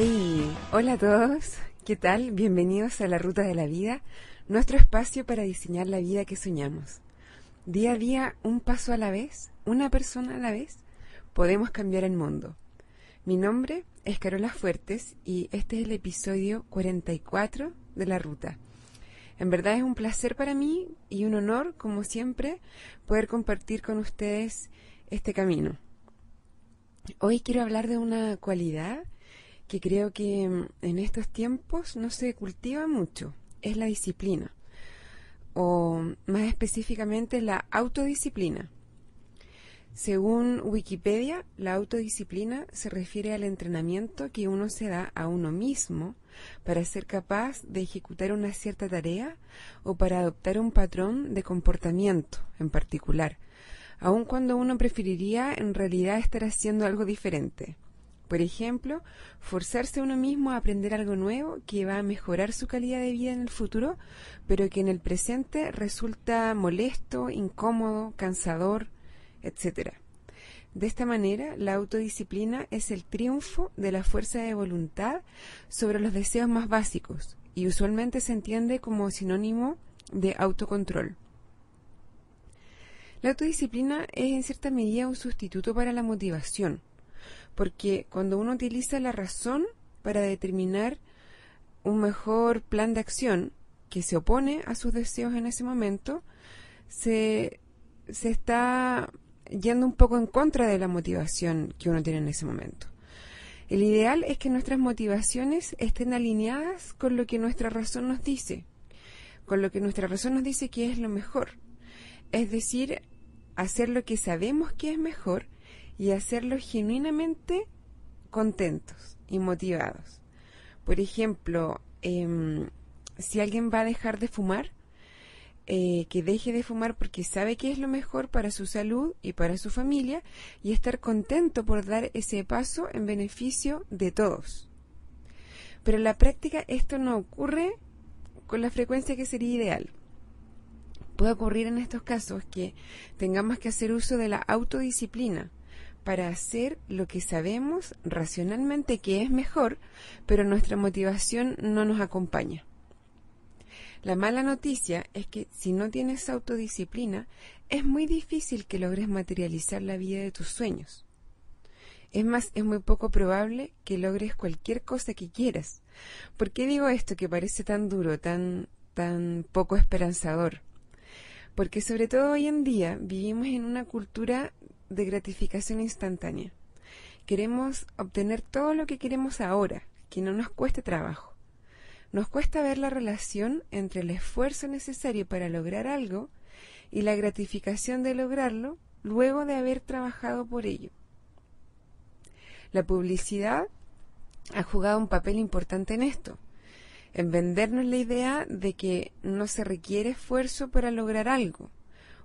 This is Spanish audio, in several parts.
Hey, hola a todos, ¿qué tal? Bienvenidos a la Ruta de la Vida, nuestro espacio para diseñar la vida que soñamos. Día a día, un paso a la vez, una persona a la vez, podemos cambiar el mundo. Mi nombre es Carola Fuertes y este es el episodio 44 de la Ruta. En verdad es un placer para mí y un honor, como siempre, poder compartir con ustedes este camino. Hoy quiero hablar de una cualidad que creo que mm, en estos tiempos no se cultiva mucho, es la disciplina, o más específicamente la autodisciplina. Según Wikipedia, la autodisciplina se refiere al entrenamiento que uno se da a uno mismo para ser capaz de ejecutar una cierta tarea o para adoptar un patrón de comportamiento en particular, aun cuando uno preferiría en realidad estar haciendo algo diferente. Por ejemplo, forzarse uno mismo a aprender algo nuevo que va a mejorar su calidad de vida en el futuro, pero que en el presente resulta molesto, incómodo, cansador, etc. De esta manera, la autodisciplina es el triunfo de la fuerza de voluntad sobre los deseos más básicos y usualmente se entiende como sinónimo de autocontrol. La autodisciplina es en cierta medida un sustituto para la motivación, porque cuando uno utiliza la razón para determinar un mejor plan de acción que se opone a sus deseos en ese momento, se, se está yendo un poco en contra de la motivación que uno tiene en ese momento. El ideal es que nuestras motivaciones estén alineadas con lo que nuestra razón nos dice, con lo que nuestra razón nos dice que es lo mejor. Es decir, hacer lo que sabemos que es mejor y hacerlo genuinamente contentos y motivados. Por ejemplo, em, si alguien va a dejar de fumar, eh, que deje de fumar porque sabe que es lo mejor para su salud y para su familia y estar contento por dar ese paso en beneficio de todos. Pero en la práctica esto no ocurre con la frecuencia que sería ideal. Puede ocurrir en estos casos que tengamos que hacer uso de la autodisciplina para hacer lo que sabemos racionalmente que es mejor, pero nuestra motivación no nos acompaña. La mala noticia es que si no tienes autodisciplina, es muy difícil que logres materializar la vida de tus sueños. Es más, es muy poco probable que logres cualquier cosa que quieras. ¿Por qué digo esto que parece tan duro, tan, tan poco esperanzador? Porque sobre todo hoy en día vivimos en una cultura de gratificación instantánea. Queremos obtener todo lo que queremos ahora, que no nos cueste trabajo. Nos cuesta ver la relación entre el esfuerzo necesario para lograr algo y la gratificación de lograrlo luego de haber trabajado por ello. La publicidad ha jugado un papel importante en esto, en vendernos la idea de que no se requiere esfuerzo para lograr algo,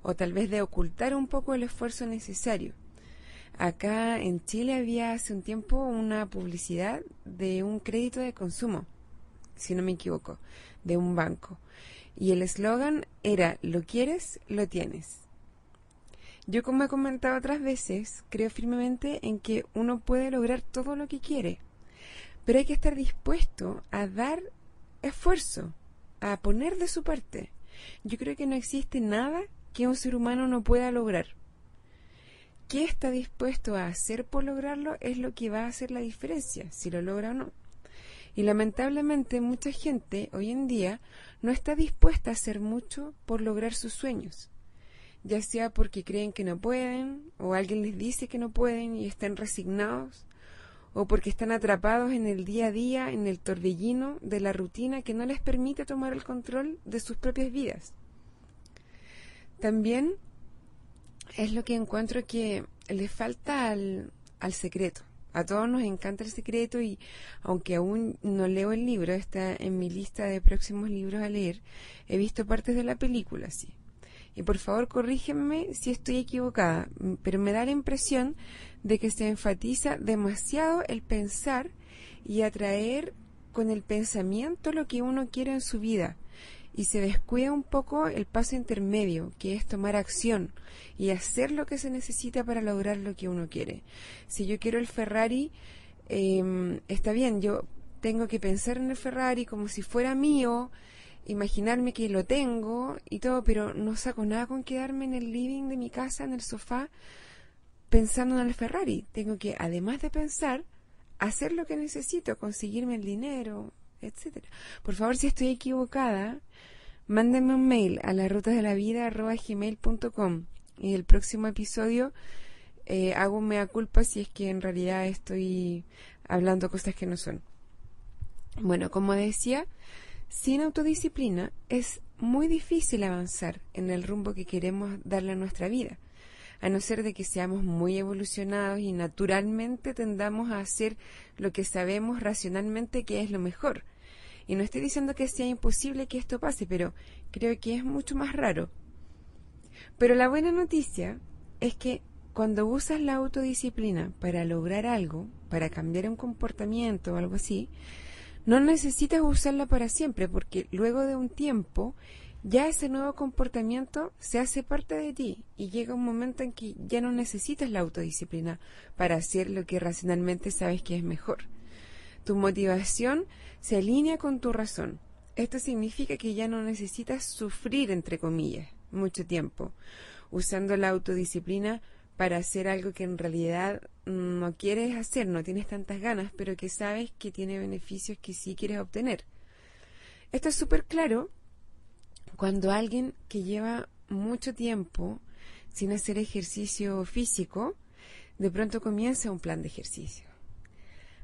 o tal vez de ocultar un poco el esfuerzo necesario. Acá en Chile había hace un tiempo una publicidad de un crédito de consumo, si no me equivoco, de un banco. Y el eslogan era, lo quieres, lo tienes. Yo, como he comentado otras veces, creo firmemente en que uno puede lograr todo lo que quiere, pero hay que estar dispuesto a dar esfuerzo, a poner de su parte. Yo creo que no existe nada que un ser humano no pueda lograr. ¿Qué está dispuesto a hacer por lograrlo? Es lo que va a hacer la diferencia, si lo logra o no. Y lamentablemente mucha gente hoy en día no está dispuesta a hacer mucho por lograr sus sueños, ya sea porque creen que no pueden, o alguien les dice que no pueden y están resignados, o porque están atrapados en el día a día, en el torbellino de la rutina que no les permite tomar el control de sus propias vidas. También es lo que encuentro que le falta al, al secreto. A todos nos encanta el secreto y aunque aún no leo el libro, está en mi lista de próximos libros a leer, he visto partes de la película, sí. Y por favor corrígeme si estoy equivocada, pero me da la impresión de que se enfatiza demasiado el pensar y atraer con el pensamiento lo que uno quiere en su vida y se descuida un poco el paso intermedio, que es tomar acción y hacer lo que se necesita para lograr lo que uno quiere. Si yo quiero el Ferrari, em, está bien, yo tengo que pensar en el Ferrari como si fuera mío, imaginarme que lo tengo y todo, pero no saco nada con quedarme en el living de mi casa, en el sofá, pensando en el Ferrari. Tengo que, además de pensar, hacer lo que necesito, conseguirme el dinero, etcétera. Por favor, si estoy equivocada, mándenme un mail a la ruta de la vida gmail.com y el próximo episodio eh, hago mea culpa si es que en realidad estoy hablando cosas que no son. Bueno, como decía, sin autodisciplina es muy difícil avanzar en el rumbo que queremos darle a nuestra vida, a no ser de que seamos muy evolucionados y naturalmente tendamos a hacer lo que sabemos racionalmente que es lo mejor. Y no estoy diciendo que sea imposible que esto pase, pero creo que es mucho más raro. Pero la buena noticia es que cuando usas la autodisciplina para lograr algo, para cambiar un comportamiento o algo así, no necesitas usarla para siempre, porque luego de un tiempo ya ese nuevo comportamiento se hace parte de ti y llega un momento en que ya no necesitas la autodisciplina para hacer lo que racionalmente sabes que es mejor. Tu motivación se alinea con tu razón. Esto significa que ya no necesitas sufrir, entre comillas, mucho tiempo, usando la autodisciplina para hacer algo que en realidad no quieres hacer, no tienes tantas ganas, pero que sabes que tiene beneficios que sí quieres obtener. Esto es súper claro cuando alguien que lleva mucho tiempo sin hacer ejercicio físico, de pronto comienza un plan de ejercicio.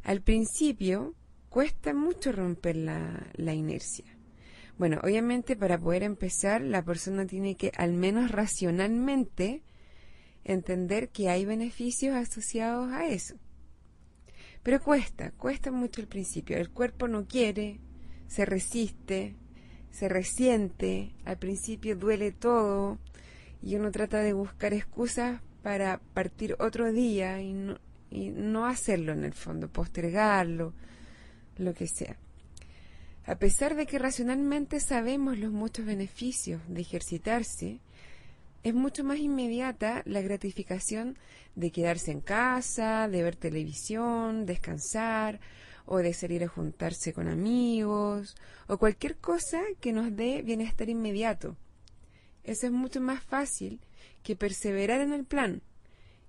Al principio cuesta mucho romper la, la inercia. Bueno, obviamente para poder empezar la persona tiene que al menos racionalmente entender que hay beneficios asociados a eso. Pero cuesta, cuesta mucho al principio. El cuerpo no quiere, se resiste, se resiente, al principio duele todo y uno trata de buscar excusas para partir otro día y no, y no hacerlo en el fondo, postergarlo, lo que sea. A pesar de que racionalmente sabemos los muchos beneficios de ejercitarse, es mucho más inmediata la gratificación de quedarse en casa, de ver televisión, descansar o de salir a juntarse con amigos o cualquier cosa que nos dé bienestar inmediato. Eso es mucho más fácil que perseverar en el plan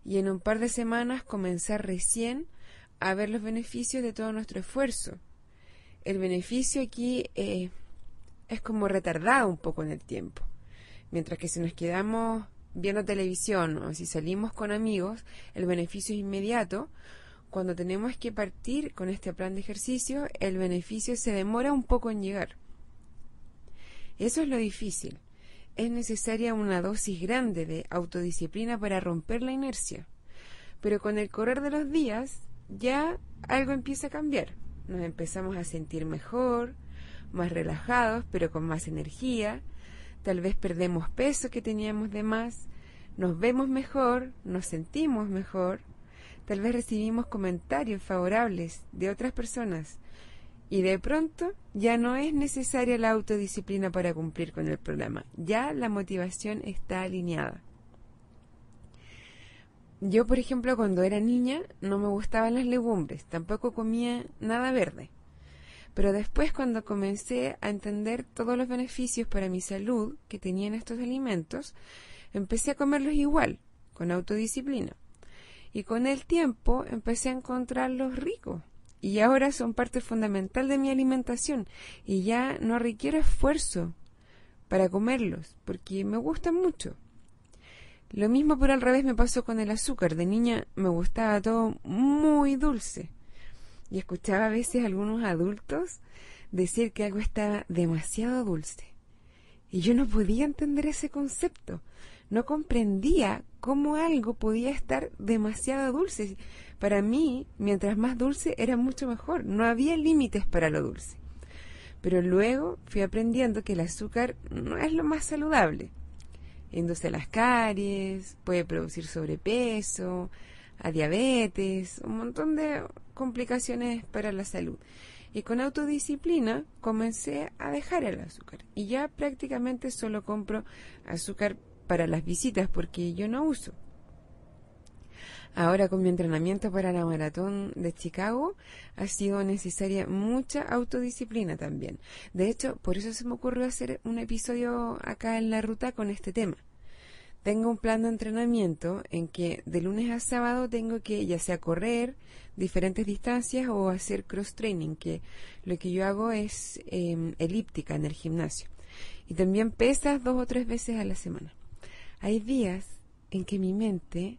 y en un par de semanas comenzar recién a ver los beneficios de todo nuestro esfuerzo. El beneficio aquí eh, es como retardado un poco en el tiempo. Mientras que si nos quedamos viendo televisión o si salimos con amigos, el beneficio es inmediato. Cuando tenemos que partir con este plan de ejercicio, el beneficio se demora un poco en llegar. Eso es lo difícil. Es necesaria una dosis grande de autodisciplina para romper la inercia. Pero con el correr de los días ya algo empieza a cambiar. Nos empezamos a sentir mejor, más relajados, pero con más energía tal vez perdemos peso que teníamos de más, nos vemos mejor, nos sentimos mejor, tal vez recibimos comentarios favorables de otras personas y de pronto ya no es necesaria la autodisciplina para cumplir con el programa, ya la motivación está alineada. Yo, por ejemplo, cuando era niña no me gustaban las legumbres, tampoco comía nada verde. Pero después cuando comencé a entender todos los beneficios para mi salud que tenían estos alimentos, empecé a comerlos igual, con autodisciplina. Y con el tiempo empecé a encontrarlos ricos. Y ahora son parte fundamental de mi alimentación. Y ya no requiero esfuerzo para comerlos, porque me gustan mucho. Lo mismo por al revés me pasó con el azúcar. De niña me gustaba todo muy dulce y escuchaba a veces a algunos adultos decir que algo estaba demasiado dulce. Y yo no podía entender ese concepto. No comprendía cómo algo podía estar demasiado dulce. Para mí, mientras más dulce era mucho mejor. No había límites para lo dulce. Pero luego fui aprendiendo que el azúcar no es lo más saludable. Induce las caries, puede producir sobrepeso, a diabetes, un montón de complicaciones para la salud. Y con autodisciplina comencé a dejar el azúcar. Y ya prácticamente solo compro azúcar para las visitas porque yo no uso. Ahora con mi entrenamiento para la maratón de Chicago ha sido necesaria mucha autodisciplina también. De hecho, por eso se me ocurrió hacer un episodio acá en la ruta con este tema. Tengo un plan de entrenamiento en que de lunes a sábado tengo que ya sea correr diferentes distancias o hacer cross training, que lo que yo hago es em, elíptica en el gimnasio. Y también pesas dos o tres veces a la semana. Hay días en que mi mente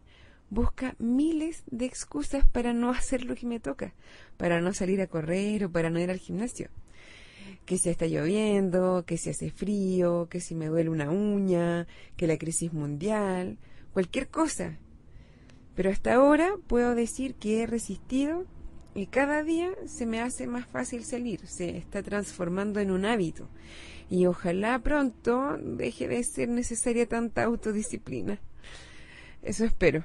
busca miles de excusas para no hacer lo que me toca, para no salir a correr o para no ir al gimnasio. Que si está lloviendo, que si hace frío, que si me duele una uña, que la crisis mundial, cualquier cosa. Pero hasta ahora puedo decir que he resistido y cada día se me hace más fácil salir, se está transformando en un hábito. Y ojalá pronto deje de ser necesaria tanta autodisciplina. Eso espero.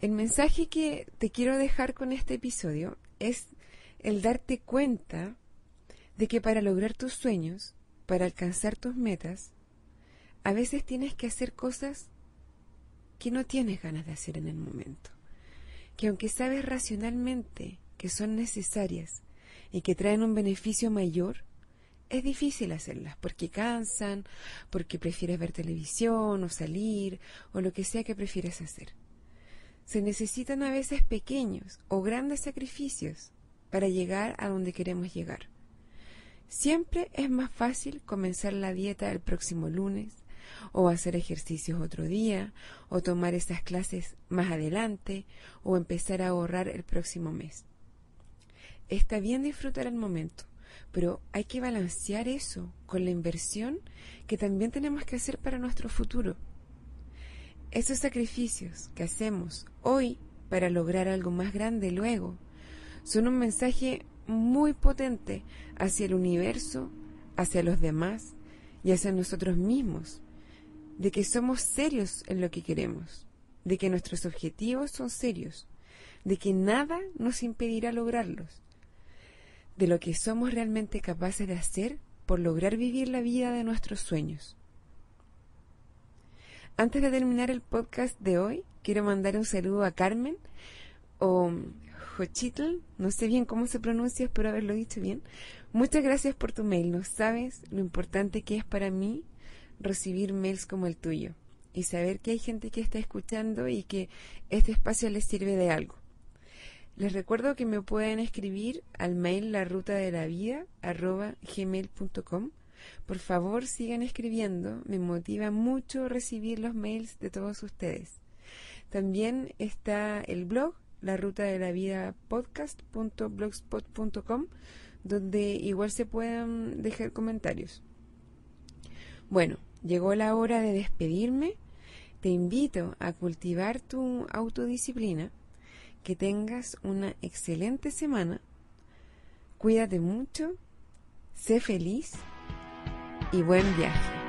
El mensaje que te quiero dejar con este episodio es el darte cuenta de que para lograr tus sueños, para alcanzar tus metas, a veces tienes que hacer cosas que no tienes ganas de hacer en el momento, que aunque sabes racionalmente que son necesarias y que traen un beneficio mayor, es difícil hacerlas porque cansan, porque prefieres ver televisión o salir o lo que sea que prefieres hacer. Se necesitan a veces pequeños o grandes sacrificios para llegar a donde queremos llegar. Siempre es más fácil comenzar la dieta el próximo lunes, o hacer ejercicios otro día, o tomar esas clases más adelante, o empezar a ahorrar el próximo mes. Está bien disfrutar el momento, pero hay que balancear eso con la inversión que también tenemos que hacer para nuestro futuro. Esos sacrificios que hacemos hoy para lograr algo más grande luego son un mensaje muy potente hacia el universo, hacia los demás y hacia nosotros mismos, de que somos serios en lo que queremos, de que nuestros objetivos son serios, de que nada nos impedirá lograrlos, de lo que somos realmente capaces de hacer por lograr vivir la vida de nuestros sueños. Antes de terminar el podcast de hoy, quiero mandar un saludo a Carmen o Jochitl, no sé bien cómo se pronuncia, espero haberlo dicho bien. Muchas gracias por tu mail, no sabes lo importante que es para mí recibir mails como el tuyo y saber que hay gente que está escuchando y que este espacio les sirve de algo. Les recuerdo que me pueden escribir al mail la ruta de la vida gmail.com por favor, sigan escribiendo, me motiva mucho recibir los mails de todos ustedes. También está el blog, la ruta de la vida podcast.blogspot.com, donde igual se pueden dejar comentarios. Bueno, llegó la hora de despedirme. Te invito a cultivar tu autodisciplina, que tengas una excelente semana, cuídate mucho, sé feliz y buen viaje.